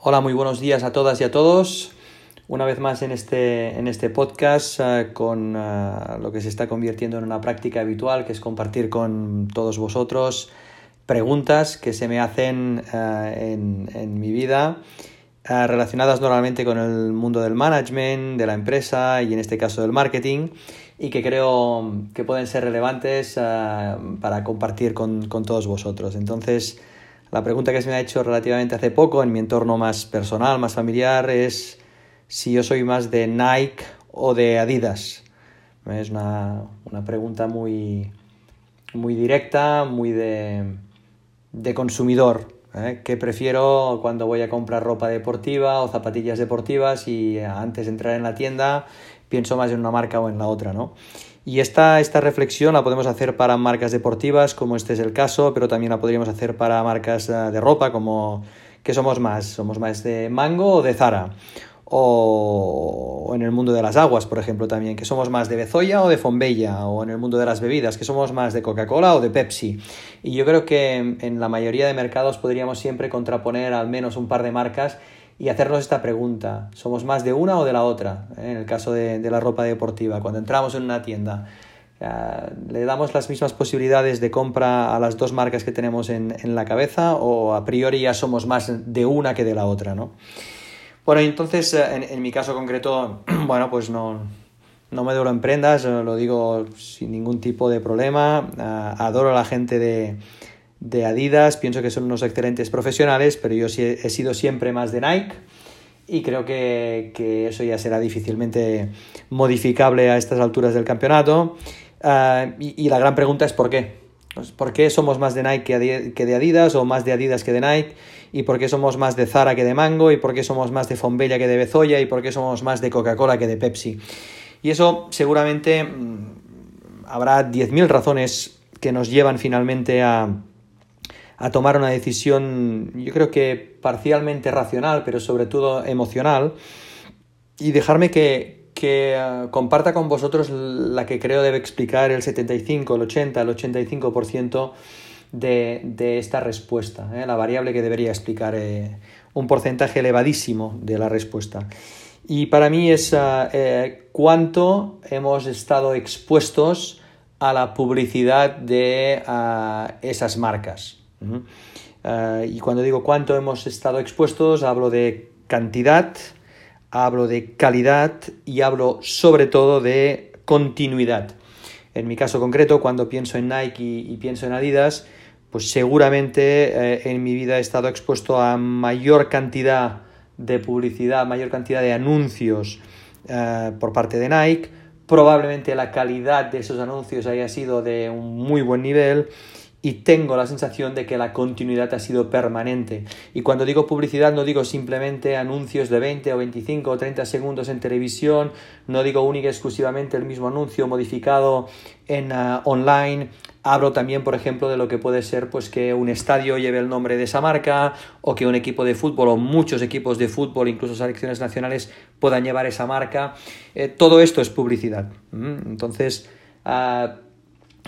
Hola, muy buenos días a todas y a todos. Una vez más en este, en este podcast uh, con uh, lo que se está convirtiendo en una práctica habitual, que es compartir con todos vosotros preguntas que se me hacen uh, en, en, mi vida relacionadas normalmente con el mundo del management, de la empresa y en este caso del marketing y que creo que pueden ser relevantes para compartir con, con todos vosotros. Entonces, la pregunta que se me ha hecho relativamente hace poco en mi entorno más personal, más familiar, es si yo soy más de Nike o de Adidas. Es una, una pregunta muy, muy directa, muy de, de consumidor. ¿eh? ¿Qué prefiero cuando voy a comprar ropa deportiva o zapatillas deportivas y antes de entrar en la tienda pienso más en una marca o en la otra, ¿no? Y esta, esta reflexión la podemos hacer para marcas deportivas, como este es el caso, pero también la podríamos hacer para marcas eh, de ropa, como ¿qué somos más? ¿Somos más de Mango o de Zara? O en el mundo de las aguas, por ejemplo, también, que somos más de Bezoya o de Fombella, o en el mundo de las bebidas, que somos más de Coca-Cola o de Pepsi. Y yo creo que en la mayoría de mercados podríamos siempre contraponer al menos un par de marcas y hacernos esta pregunta. ¿Somos más de una o de la otra? ¿Eh? En el caso de, de, la ropa deportiva, cuando entramos en una tienda, ¿le damos las mismas posibilidades de compra a las dos marcas que tenemos en, en, la cabeza o a priori ya somos más de una que de la otra? ¿no? Bueno, entonces eh, en, en mi caso concreto, bueno, pues no, no me duro en prendas, lo digo sin ningún tipo de problema. Uh, adoro a la gente de de Adidas, pienso que son unos excelentes profesionales, pero yo he sido siempre más de Nike y creo que, que eso ya será difícilmente modificable a estas alturas del campeonato. Uh, y, y, la gran pregunta es ¿por qué? Pues, ¿Por qué somos más de Nike que de Adidas o más de Adidas que de Nike? ¿Y por qué somos más de Zara que de Mango? ¿Y por qué somos más de Fombella que de Bezoya? ¿Y por qué somos más de Coca-Cola que de Pepsi? Y eso seguramente mmm, habrá 10.000 razones que nos llevan finalmente a, a tomar una decisión, yo creo que parcialmente racional, pero sobre todo emocional, y dejarme que, que uh, comparta con vosotros la que creo debe explicar el 75, el 80, el 85% de, de esta respuesta, ¿eh? la variable que debería explicar eh, un porcentaje elevadísimo de la respuesta. Y para mí es eh, cuánto hemos estado expuestos a la publicidad de esas marcas. Uh, y cuando digo cuánto hemos estado expuestos, hablo de cantidad, hablo de calidad y hablo sobre todo de continuidad. En mi caso concreto, cuando pienso en Nike y, y pienso en Adidas, pues seguramente eh, en mi vida he estado expuesto a mayor cantidad de publicidad, mayor cantidad de anuncios eh, por parte de Nike. Probablemente la calidad de esos anuncios haya sido de un muy buen nivel y tengo la sensación de que la continuidad ha sido permanente. Y cuando digo publicidad no digo simplemente anuncios de 20 o 25 o 30 segundos en televisión, no digo única y exclusivamente el mismo anuncio modificado en uh, online. Hablo también, por ejemplo, de lo que puede ser pues que un estadio lleve el nombre de esa marca o que un equipo de fútbol o muchos equipos de fútbol, incluso selecciones nacionales, puedan llevar esa marca. Eh, todo esto es publicidad. ¿Mm? Entonces, uh,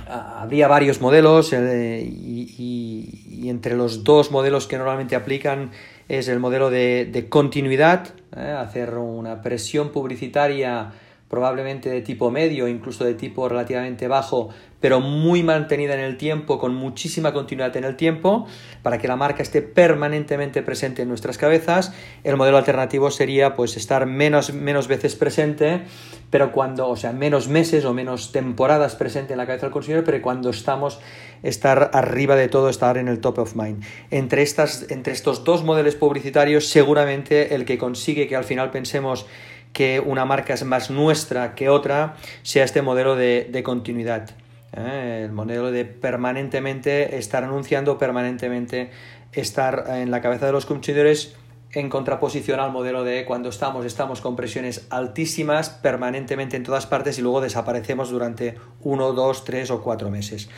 habría varios modelos eh, y, entre los dos modelos que normalmente aplican es el modelo de, de continuidad, eh, hacer una presión publicitaria probablemente de tipo medio, incluso de tipo relativamente bajo, pero muy mantenida en el tiempo, con muchísima continuidad en el tiempo, para que la marca esté permanentemente presente en nuestras cabezas. El modelo alternativo sería pues estar menos, menos veces presente, pero cuando, o sea, menos meses o menos temporadas presente en la cabeza del consumidor, pero cuando estamos, estar arriba de todo, estar en el top of mind. Entre, estas, entre estos dos modelos publicitarios, seguramente el que consigue que al final pensemos que una marca es más nuestra que otra, sea este modelo de, continuidad. ¿eh? El modelo de permanentemente estar anunciando, permanentemente estar en la cabeza de los consumidores en contraposición al modelo de cuando estamos, estamos con presiones altísimas permanentemente en todas partes y luego desaparecemos durante uno, dos, tres o cuatro meses.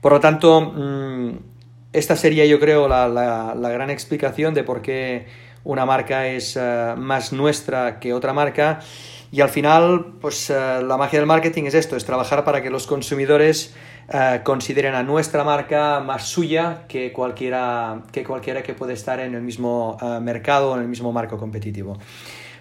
Por lo tanto, mmm, esta sería, yo creo, la, la, gran explicación de por qué una marca es eh, más nuestra que otra marca. Y al final, pues eh, la magia del marketing es esto, es trabajar para que los consumidores eh, consideren a nuestra marca más suya que cualquiera que, cualquiera que puede estar en el mismo mercado o en el mismo marco competitivo.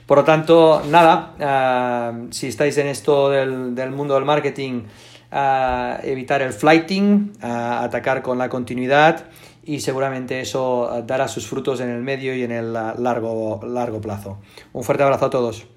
Por lo tanto, nada, si estáis en esto del, del mundo del marketing, a evitar el flighting, a atacar con la continuidad y seguramente eso dará sus frutos en el medio y en el largo, largo plazo. Un fuerte abrazo a todos.